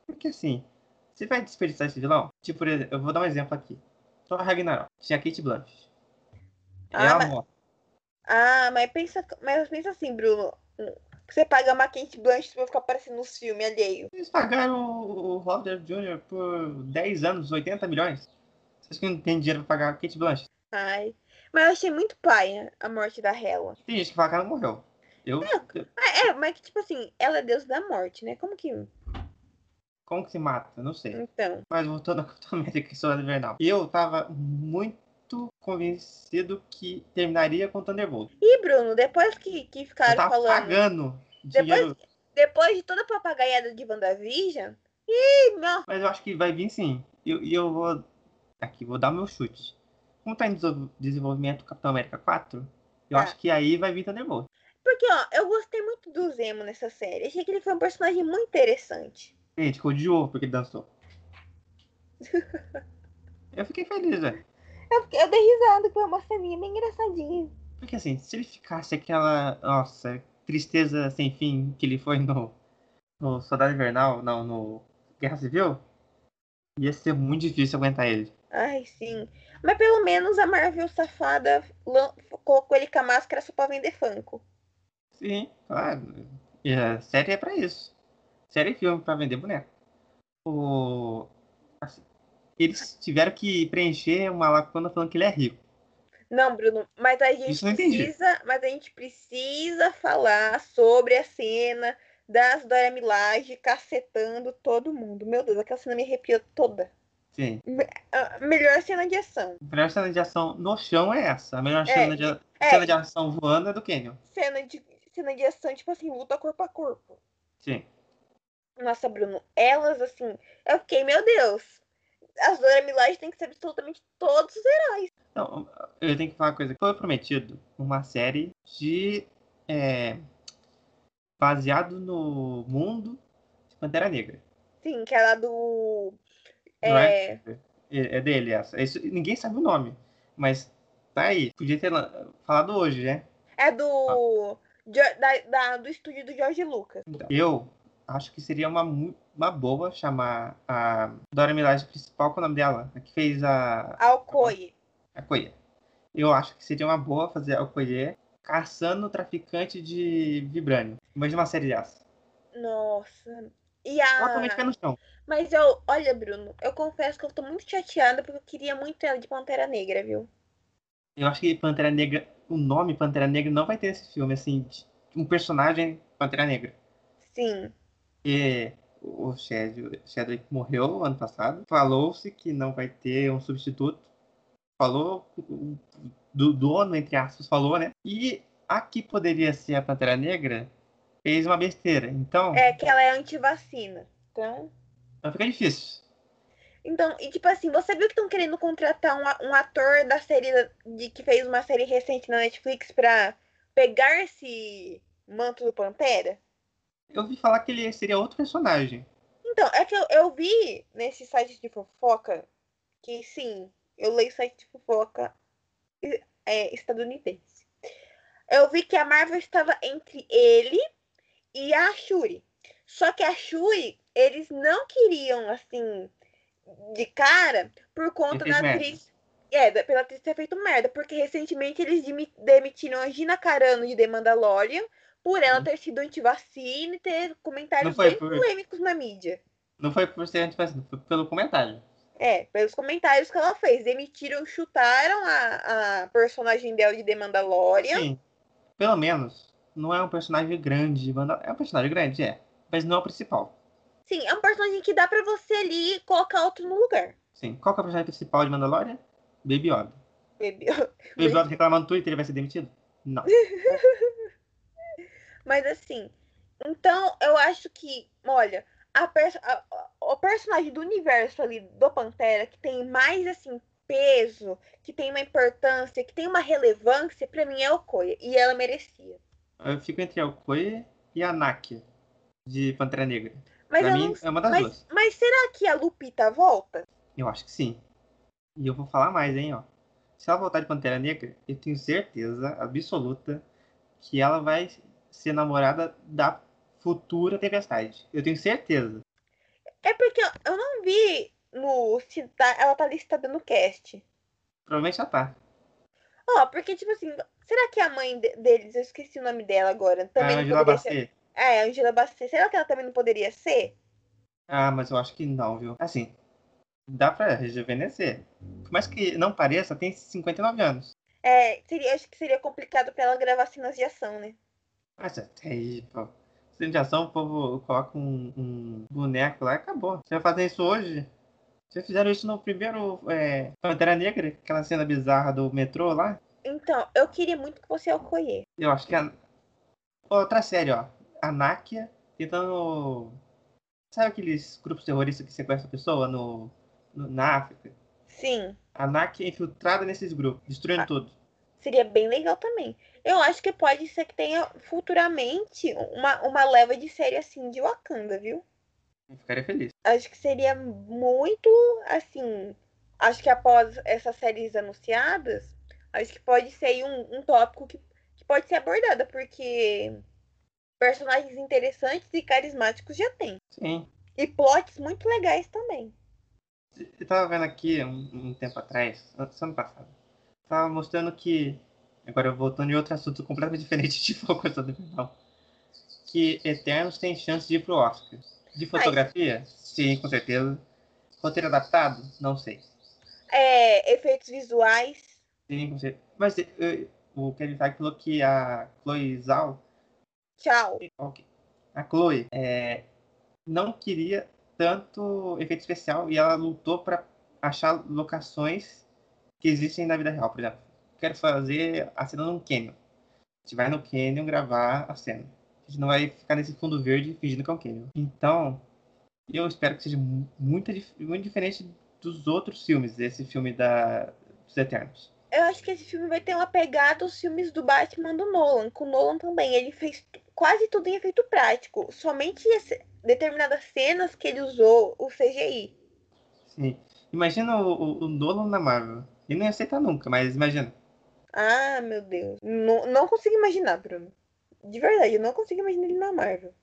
Porque assim, você vai desperdiçar esse vilão? Tipo, eu vou dar um exemplo aqui. Thor Ragnarok. Tinha Kate Blanchett. Ah, ela mas-. Ah, mas pensa, mas pensa assim, Bruno. Você paga uma Kate Blanchett pra ficar aparecendo nos filmes alheio. Eles pagaram o, Robert Jr. por 10 anos, 80 milhões. Vocês que não tem dinheiro pra pagar a Kate Blanchett? Ai. Mas eu achei muito paia a morte da Hela. Tem gente que fala que ela não morreu. Eu, eu- Ah, é, mas que tipo assim, ela é deus da morte, né? Como que. como que se mata? Não sei. Então. Mas voltando a Capitão América e Soldado Invernal. Eu tava muito convencido que terminaria com Thunderbolt. E, Bruno, depois que, que ficaram tava falando. pagando Depois- dinheiro. Depois de toda a papagaiada de WandaVision. Ih, meu. Mas eu acho que vai vir sim. E eu, eu vou. Aqui, vou dar o meu chute. Como tá em desenvol- desenvolvimento Capitão América 4, eu Tá. acho que aí vai vir Thunderbolt. Porque, ó, eu gostei muito do Zemo nessa série. Achei que ele foi um personagem muito interessante. Gente, que odiou porque ele dançou. eu fiquei feliz, velho. Eu, eu dei risada, foi uma ceninha bem engraçadinha. Porque assim, se ele ficasse aquela. Nossa, tristeza sem fim que ele foi no. No Soldado Invernal, não, no Guerra Civil, ia ser muito difícil aguentar ele. Ai, sim. Mas pelo menos a Marvel safada colocou ele com a máscara só pra vender Funko. Sim, claro. E a série é pra isso. Série e filme pra vender boneco. O... eles tiveram que preencher uma lacuna falando que ele é rico. Não, Bruno, mas a gente precisa, mas a gente precisa falar sobre a cena das Dora Milaje cacetando todo mundo. Meu Deus, aquela cena me arrepiou toda. Sim. A melhor cena de ação. A melhor cena de ação no chão é essa. A melhor É, cena, de, é. cena de ação voando é do Canyon. Cena de, cena de ação, tipo assim, luta corpo a corpo. Sim. Nossa, Bruno, elas assim, eu fiquei, meu Deus. As Dora Milaje tem que ser absolutamente todos os heróis. Então, eu tenho que falar uma coisa. Foi prometido uma série de. é, baseado no mundo de Pantera Negra. Sim, que é lá do. Não É, É é dele essa. Isso, ninguém sabe o nome. Mas tá aí. Podia ter falado hoje, né? é do. Jo- da, da- do estúdio do Jorge Lucas. Então, eu acho que seria uma, uma boa chamar a Dora Milaje principal, qual é o nome dela? A que fez a, Alcoy. a Koye. Eu acho que seria uma boa fazer a Koye caçando o traficante de Vibranium. Imagina uma série dessa. Nossa. E a. Totalmente pé no chão. Mas eu, olha, Bruno, eu confesso que eu tô muito chateada porque eu queria muito ela de Pantera Negra, viu? Eu acho que Pantera Negra, o nome Pantera Negra não vai ter esse filme, assim, um personagem Pantera Negra. Sim. Porque o Chadwick morreu ano passado. Falou-se que não vai ter um substituto. Falou, do dono, entre aspas, falou, né? E a que poderia ser a Pantera Negra fez uma besteira. Então, É que ela é antivacina. Então. vai ficar difícil. Então, e tipo assim, você viu que estão querendo contratar um, um ator da série de que fez uma série recente na Netflix pra pegar esse manto do Pantera? Eu ouvi falar que ele seria outro personagem. Então, é que eu, eu vi nesse site de fofoca que sim, eu leio site de fofoca é, estadunidense. eu vi que a Marvel estava entre ele e a Shuri. Só que a Shuri, eles não queriam, assim, de cara, por conta da atriz. É, pela atriz ter feito merda, porque recentemente eles demitiram a Gina Carano de The Mandalorian por ela ter sido antivacina e ter comentários bem por... polêmicos na mídia. Não foi por ser antivacina, foi pelo comentário. É, pelos comentários que ela fez. Demitiram, chutaram a, a personagem dela de The Mandalorian. Sim, pelo menos. Não é um personagem grande. É um personagem grande, é. Mas não é o principal. Sim, é um personagem que dá pra você ali colocar outro no lugar. Sim. Qual que é o personagem principal de Mandalorian? Baby Yoda. Baby Yoda. Baby Yoda reclamando no Twitter, ele vai ser demitido? Não. Mas assim, então eu acho que, olha, a, a, o personagem do universo ali do Pantera que tem mais assim peso, que tem uma importância, que tem uma relevância, para mim é a Okoye, e ela merecia. Eu fico entre a Okoye e a Nakia de Pantera Negra. Mas pra mim não... é uma das mas, duas. Mas será que a Lupita volta? Eu acho que sim. E eu vou falar mais, hein, ó. Se ela voltar de Pantera Negra, eu tenho certeza absoluta que ela vai ser namorada da futura Tempestade. Eu tenho certeza. É porque eu não vi no se tá, ela tá listada no cast. Provavelmente já tá. Ó, oh, porque, tipo assim, será que a mãe deles, eu esqueci o nome dela agora, também a Angela Bassett. Ser... É, a Angela Bassett. Será que ela também não poderia ser? Ah, mas eu acho que não, viu? Assim, dá pra rejuvenescer. Por mais que não pareça, tem 59 anos. É, seria, acho que seria complicado pra ela gravar cenas de ação, né? Mas até aí, pô. Cena de ação, o povo coloca um, um boneco lá e acabou. Você vai fazer isso hoje? Já fizeram isso no primeiro é, Pantera Negra, aquela cena bizarra do metrô lá? Então, eu queria muito que você acolher. Eu acho que a... Outra série, ó. A Nákia tentando... Sabe aqueles grupos terroristas que sequestram a pessoa no na África. Sim. A é infiltrada nesses grupos, destruindo ah, tudo. Seria bem legal também. Eu acho que pode ser que tenha futuramente uma, uma leva de série assim de Wakanda, viu? Eu ficaria feliz. Acho que seria muito assim. Acho que após essas séries anunciadas, acho que pode ser um, um tópico que, que pode ser abordado, porque personagens interessantes e carismáticos já tem. Sim. E plots muito legais também. Eu tava vendo aqui um, um tempo atrás, ano passado, tava mostrando que, agora voltando em outro assunto completamente diferente de foco do final, que Eternos tem chance de ir pro Oscar. De fotografia? Ai. Sim, com certeza. Roteiro adaptado? Não sei. É, efeitos visuais? Sim, com certeza. Mas eu, o Kevin Feige falou que a Chloe Zhao... Tchau. A Chloe é, não queria tanto efeito especial e ela lutou para achar locações que existem na vida real. Por exemplo, quero fazer a cena num canyon. A gente vai no canyon gravar a cena. A gente não vai ficar nesse fundo verde fingindo que é um canyon. Então, eu espero que seja muito, muito diferente dos outros filmes, desse filme da, dos Eternos. Eu acho que esse filme vai ter uma pegada aos filmes do Batman do Nolan. Com o Nolan também. Ele fez quase tudo em efeito prático. Somente esse, determinadas cenas que ele usou o CGI. Sim. Imagina o, o, o Nolan na Marvel. Ele não ia aceitar nunca, mas imagina. Ah, meu Deus. Não, não consigo imaginar, Bruno. De verdade, eu não consigo imaginar ele na Marvel.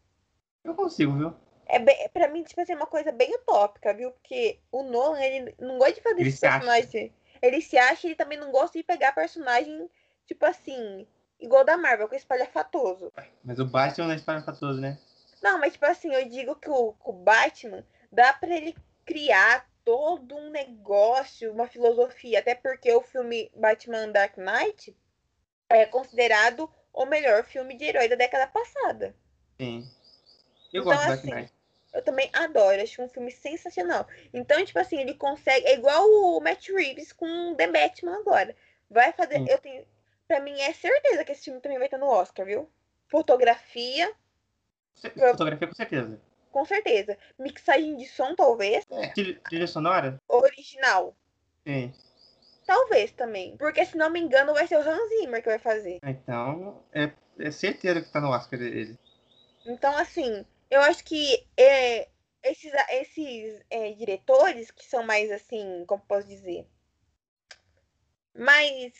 Eu consigo, viu? É bem, pra mim, tipo assim, é uma coisa bem utópica, viu? Porque o Nolan, ele não gosta de fazer ele esse personagem. Acha. Ele se acha e ele também não gosta de pegar personagem, tipo assim, igual da Marvel, com espalhafatoso. Mas o Batman não é espalhafatoso, né? Não, mas tipo assim, eu digo que o, o Batman dá para ele criar todo um negócio, uma filosofia, até porque o filme Batman Dark Knight é considerado o melhor filme de herói da década passada. Sim. Eu então, gosto do assim, Dark Knight. Eu também adoro, acho um filme sensacional. Então, tipo assim, ele consegue. É igual o Matt Reeves com The Batman agora. Vai fazer. Sim. Eu tenho. Pra mim é certeza que esse filme também vai estar no Oscar, viu? Fotografia, Fotografia com certeza. Com certeza. Mixagem de som, talvez. É. Trilha sonora? Original. Sim. Talvez também. Porque, se não me engano, vai ser o Hans Zimmer que vai fazer. Então, é, é certeza que tá no Oscar dele. Então, assim, eu acho que é, esses, esses é, diretores que são mais, assim, como posso dizer, mais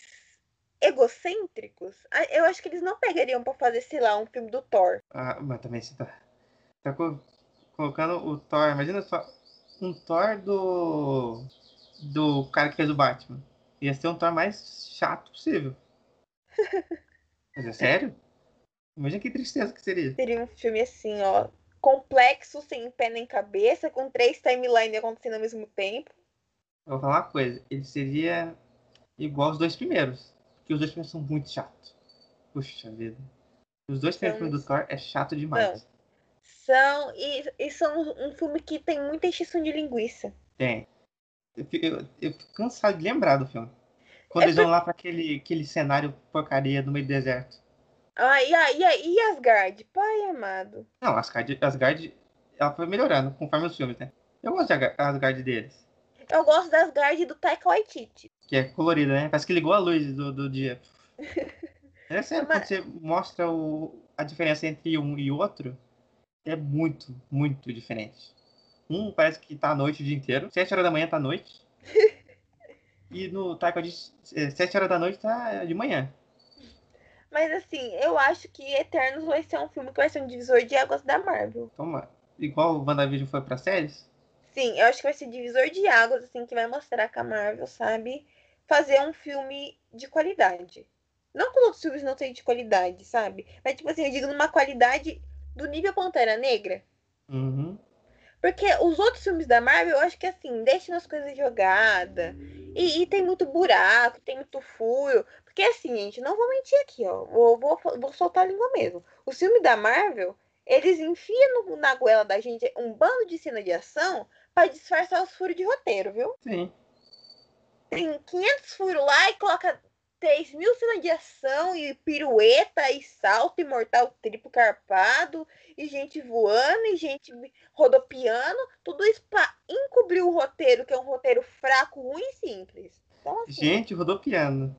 egocêntricos, eu acho que eles não pegariam para fazer, sei lá, um filme do Thor. Ah, mas também você tá, tá colocando o Thor. Imagina só um Thor do. do cara que fez o Batman. Ia ser um Thor mais chato possível. Mas é sério? Imagina que tristeza que seria. Seria um filme assim, ó. Complexo, sem pé nem cabeça, com três timelines acontecendo ao mesmo tempo. Eu vou falar uma coisa. Ele seria igual aos dois primeiros. Porque os dois primeiros são muito chatos. Puxa vida. Os dois primeiros filmes do Thor é chato demais. Não. São. E, são um filme que tem muita extinção de linguiça. Tem. Eu, eu, eu fico cansado de lembrar do filme. Quando é eles por... vão lá para aquele, aquele cenário porcaria no meio do deserto. Ah, e, e, e Asgard? Pai amado. Não, Asgard, Asgard ela foi melhorando conforme os filmes, né? Eu gosto da Asgard deles. Eu gosto das Asgard do Taika Waititi. Que é colorida, né? Parece que ligou a luz do, do dia. é sério, Mas... quando você mostra o, a diferença entre um e outro, é muito, muito diferente. Um parece que tá à noite o dia inteiro. Sete horas da manhã tá noite. e no Taika de é, sete horas da noite tá de manhã. Mas assim, eu acho que Eternos vai ser um filme que vai ser um divisor de águas da Marvel. Toma. Igual o WandaVision foi pra séries? Sim, eu acho que vai ser divisor de águas, assim, que vai mostrar que a Marvel sabe fazer um filme de qualidade. Não que os outros filmes não sejam de qualidade, sabe? Mas, tipo assim, eu digo numa qualidade do nível Pantera Negra. Uhum. Porque os outros filmes da Marvel, eu acho que assim, deixam as coisas jogadas. E, e, tem muito buraco, tem muito furo. Porque assim, gente, não vou mentir aqui, ó. Vou, vou, vou soltar a língua mesmo. O filme da Marvel, eles enfiam no, na goela da gente um bando de cena de ação para disfarçar os furos de roteiro, viu? Sim. Tem 500 furos lá e coloca 3 mil cenas de ação e pirueta e salto e mortal triplo carpado e gente voando e gente rodopiando, tudo isso para encobrir o roteiro, que é um roteiro fraco, ruim e simples. Então, assim, gente rodopiando.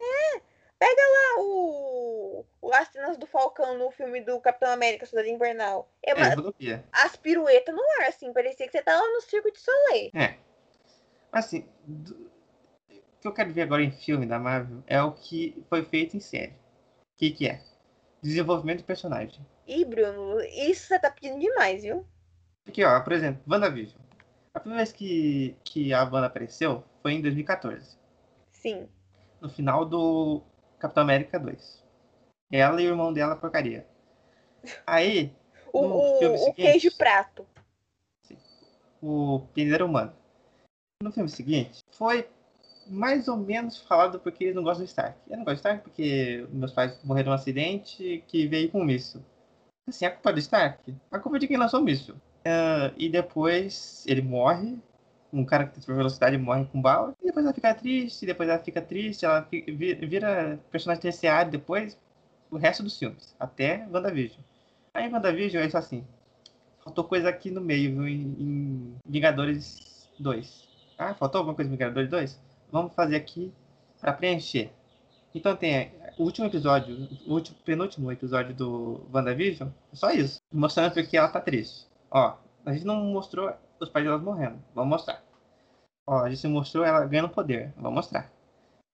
É, pega lá o, o As Cenas do Falcão no filme do Capitão América, Cidade Invernal. É, é rodopia. As piruetas no ar, assim, parecia que você tá lá no Circo de Soleil. É. Assim, que eu quero ver agora em filme da Marvel é o que foi feito em série. O que, que é? Desenvolvimento de personagem. Ih, Bruno, isso você tá pedindo demais, viu? Porque, ó, por exemplo, WandaVision. A primeira vez que, que a Wanda apareceu foi em 2014. Sim. No final do Capitão América 2. Ela e o irmão dela porcaria. Aí. o, o, seguinte, o queijo prato. Sim, o Pineiro Humano. No filme seguinte, foi mais ou menos falado porque eles não gostam do Stark. Eu não gosto do Stark porque meus pais morreram num acidente que veio com míssil. Assim, a culpa é do Stark? A culpa é de quem lançou o míssil. Uh, e depois ele morre. Um cara que tem velocidade morre com bala. E depois ela fica triste, depois ela fica triste, ela fica, vira personagem terciário depois o resto dos filmes. Até WandaVision. Aí WandaVision é só assim. Faltou coisa aqui no meio, viu? Em, em Vingadores 2. Ah, faltou alguma coisa em Vingadores 2? Vamos fazer aqui para preencher. Então tem o último episódio, o último, penúltimo episódio do WandaVision, é só isso. Mostrando porque ela tá triste. Ó, a gente não mostrou os pais dela morrendo. Vamos mostrar. Ó, a gente mostrou ela ganhando poder. Vamos mostrar.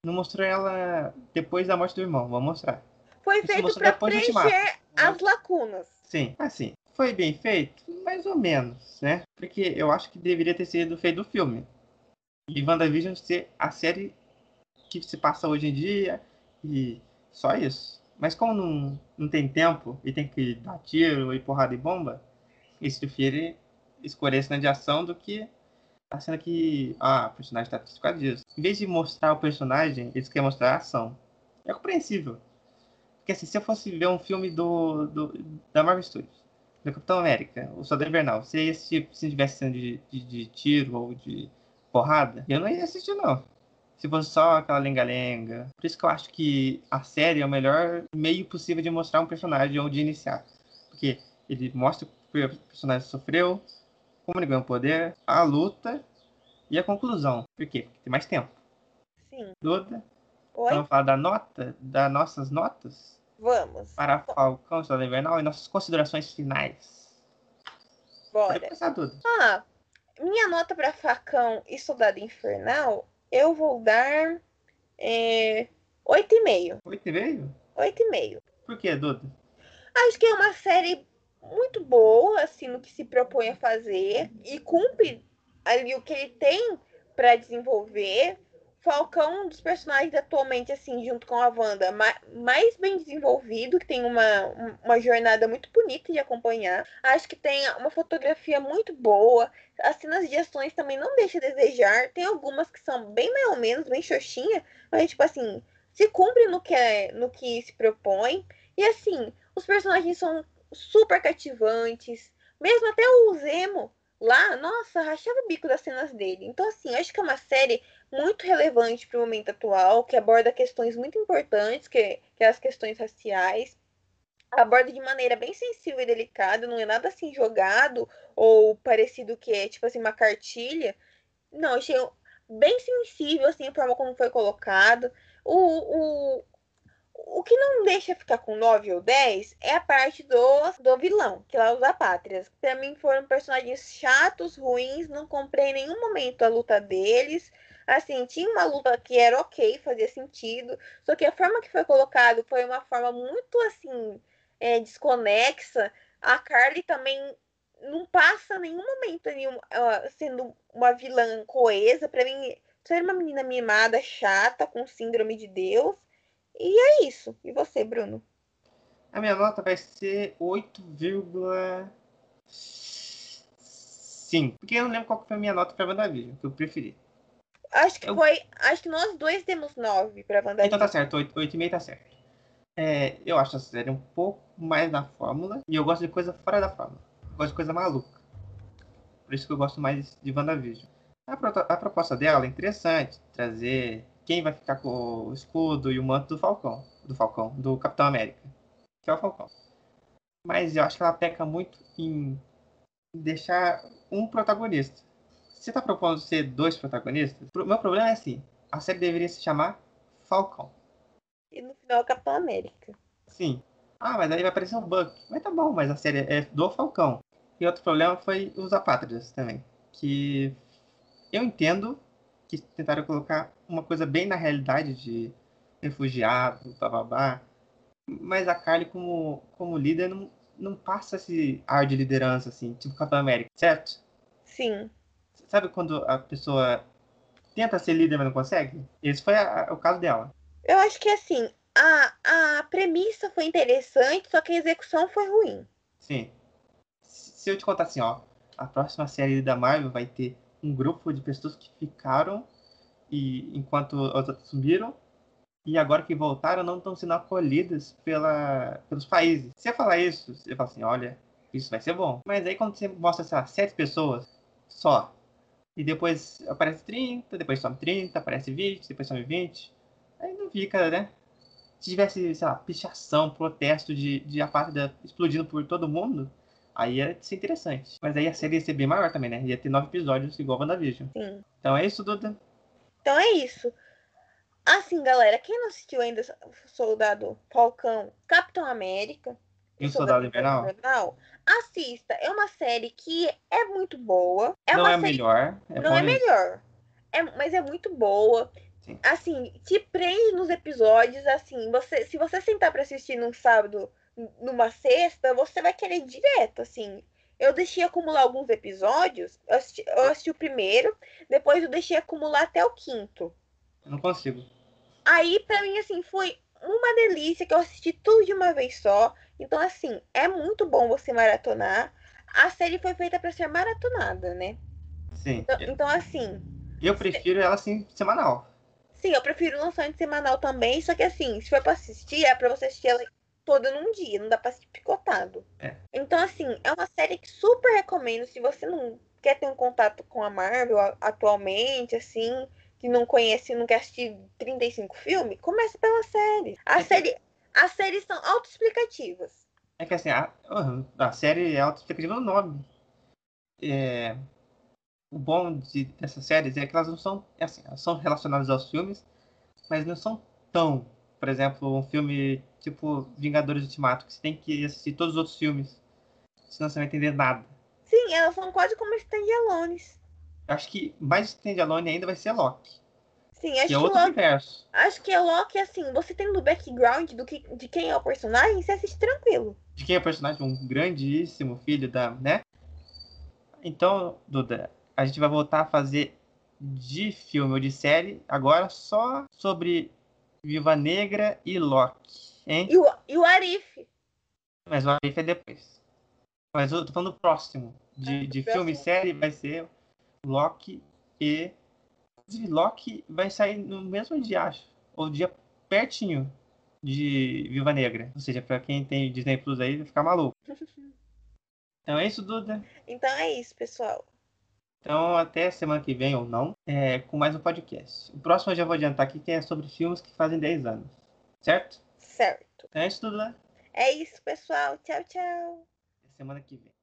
Não mostrou ela depois da morte do irmão. Vamos mostrar. Foi feito para preencher as lacunas. Sim, assim. Foi bem feito? Mais ou menos, né? Porque eu acho que deveria ter sido feito o filme e WandaVision ser a série que se passa hoje em dia e só isso. Mas como não, não tem tempo e tem que dar tiro e porrada e bomba, eles preferem escolher a cena de ação do que a cena que ah, o personagem está triste causa disso. Em vez de mostrar o personagem, eles querem mostrar a ação. É compreensível. Porque assim, se eu fosse ver um filme do, do da Marvel Studios, do Capitão América, o Soldado Invernal, se esse tipo, se tivesse cena de, de, de tiro ou de porrada, eu não ia assistir, não. Se fosse só aquela lenga-lenga. Por isso que eu acho que a série é o melhor meio possível de mostrar um personagem ou de iniciar. Porque ele mostra o que o personagem sofreu, como ele ganhou poder, a luta e a conclusão. Por quê? Porque tem mais tempo. Sim. Duda? Oi? Vamos falar da nota, das nossas notas? Vamos. Para Falcão, Soldado Invernal e nossas considerações finais. Bora. Pode começar, Duda. Ah, minha nota para Facão e Soldado Infernal, eu vou dar é, 8,5. 8,5? 8,5. Por que, Duda? Acho que é uma série muito boa, assim, no que se propõe a fazer e cumpre ali o que ele tem para desenvolver. Falcão, um dos personagens atualmente, assim, junto com a Wanda, mais bem desenvolvido, que tem uma, uma jornada muito bonita de acompanhar. Acho que tem uma fotografia muito boa. As cenas de ações também não deixa a desejar. Tem algumas que são bem mais ou menos, bem xoxinha, mas, tipo assim, se cumpre no que, é, no que se propõe. E, assim, os personagens são super cativantes. Mesmo até o Zemo lá, nossa, rachava o bico das cenas dele. Então, assim, acho que é uma série muito relevante para o momento atual, que aborda questões muito importantes, que, que é as questões raciais. Aborda de maneira bem sensível e delicada, não é nada assim jogado ou parecido que é tipo assim uma cartilha. Não, achei bem sensível assim a forma como foi colocado. O, o, o que não deixa ficar com 9 ou 10 é a parte do, do vilão, que é os apátridas. Pra mim foram personagens chatos, ruins, não comprei em nenhum momento a luta deles. Assim, tinha uma luta que era ok, fazia sentido, só que a forma que foi colocado foi uma forma muito, assim, é, desconexa. A Carly também não passa nenhum momento nenhum, uh, sendo uma vilã coesa. Para mim, ser uma menina mimada, chata, com síndrome de Deus. E é isso. E você, Bruno? A minha nota vai ser 8,5. Porque eu não lembro qual foi a minha nota para WandaVision, que eu preferi. Acho que eu... foi. Acho que nós dois demos 9 pra WandaVision. Então tá certo, 8,5 tá certo. É, eu acho a série um pouco mais da fórmula. E eu gosto de coisa fora da fórmula. Eu gosto de coisa maluca. Por isso que eu gosto mais de WandaVision. A, a proposta dela é interessante. Trazer quem vai ficar com o escudo e o manto do Falcão. Do Falcão, do Capitão América. Que é o Falcão. Mas eu acho que ela peca muito em deixar um protagonista você tá propondo ser dois protagonistas? O meu problema é assim: a série deveria se chamar Falcão. E no final, Capitão América. Sim. Ah, mas aí vai aparecer o Buck. Mas tá bom, mas a série é do Falcão. E outro problema foi os apátridas também. Que eu entendo que tentaram colocar uma coisa bem na realidade de refugiado, bababá. Mas a Carly, como, como líder, não, não passa esse ar de liderança, assim, tipo Capitão América, certo? Sim. Sabe quando a pessoa tenta ser líder, mas não consegue? Esse foi a, a, o caso dela. Eu acho que assim, a, a premissa foi interessante, só que a execução foi ruim. Sim. Se eu te contar assim, ó, a próxima série da Marvel vai ter um grupo de pessoas que ficaram e enquanto outras subiram e agora que voltaram não estão sendo acolhidas pela, pelos países. Se você falar isso, você fala assim, olha, isso vai ser bom. Mas aí quando você mostra, sei lá, sete pessoas só e depois aparece 30, depois some 30, aparece 20, depois some 20. Aí não fica, né? Se tivesse, sei lá, pichação, protesto de, de apátrida explodindo por todo mundo, aí ia ser interessante. Mas aí a série ia ser bem maior também, né? Ia ter nove episódios igual a WandaVision. Sim. Então é isso, Duda. Então é isso. Assim, galera, quem não assistiu ainda Soldado Falcão, Capitão América, e o Soldado Invernal? Invernal assista. É uma série que é muito boa. É não é série... melhor. É não é melhor. É, mas é muito boa. Sim. Assim, te prende nos episódios, assim, você, se você sentar para assistir num sábado, numa sexta, você vai querer direto, assim. Eu deixei acumular alguns episódios, eu assisti, eu assisti o primeiro, depois eu deixei acumular até o quinto. Eu não consigo. Aí, para mim, assim, foi uma delícia que eu assisti tudo de uma vez só. Então, assim, é muito bom você maratonar. A série foi feita para ser maratonada, né? Sim. Então, então, assim. Eu prefiro ela assim, semanal. Sim, eu prefiro lançamento semanal também. Só que, assim, se for pra assistir, é pra você assistir ela toda num dia. Não dá pra assistir picotado. É. Então, assim, é uma série que super recomendo. Se você não quer ter um contato com a Marvel atualmente, assim, que não conhece, não quer assistir 35 filmes, comece pela série. A é série. As séries são autoexplicativas. É que assim, a, a série é autoexplicativa no nome. É, o bom de, dessas séries é que elas não são, é assim, elas são relacionadas aos filmes, mas não são tão, por exemplo, um filme tipo Vingadores Ultimato, que você tem que assistir todos os outros filmes, senão você não vai entender nada. Sim, elas são quase como standalones. Acho que mais standalone ainda vai ser Loki. Sim, acho Que que, é o outro Loki, universo. acho que é Loki, assim, você tendo o background do que, de quem é o personagem, você assiste tranquilo. De quem é o personagem? Um grandíssimo filho da. né? Então, Duda, a gente vai voltar a fazer de filme ou de série agora só sobre Viva Negra e Loki, hein? E o, e o Arif. Mas o Arif é depois. Mas eu tô falando do próximo. De, do de próximo. filme e série vai ser Loki e. Inclusive, Loki vai sair no mesmo dia, acho. Ou dia pertinho de Viva Negra. Ou seja, pra quem tem Disney Plus aí, vai ficar maluco. Então é isso, Duda. Então é isso, pessoal. Então, até semana que vem ou não, é, com mais um podcast. O próximo eu já vou adiantar aqui, que é sobre filmes que fazem 10 anos. Certo? Certo. Então é isso, Duda. É isso, pessoal. Tchau, tchau. Até semana que vem.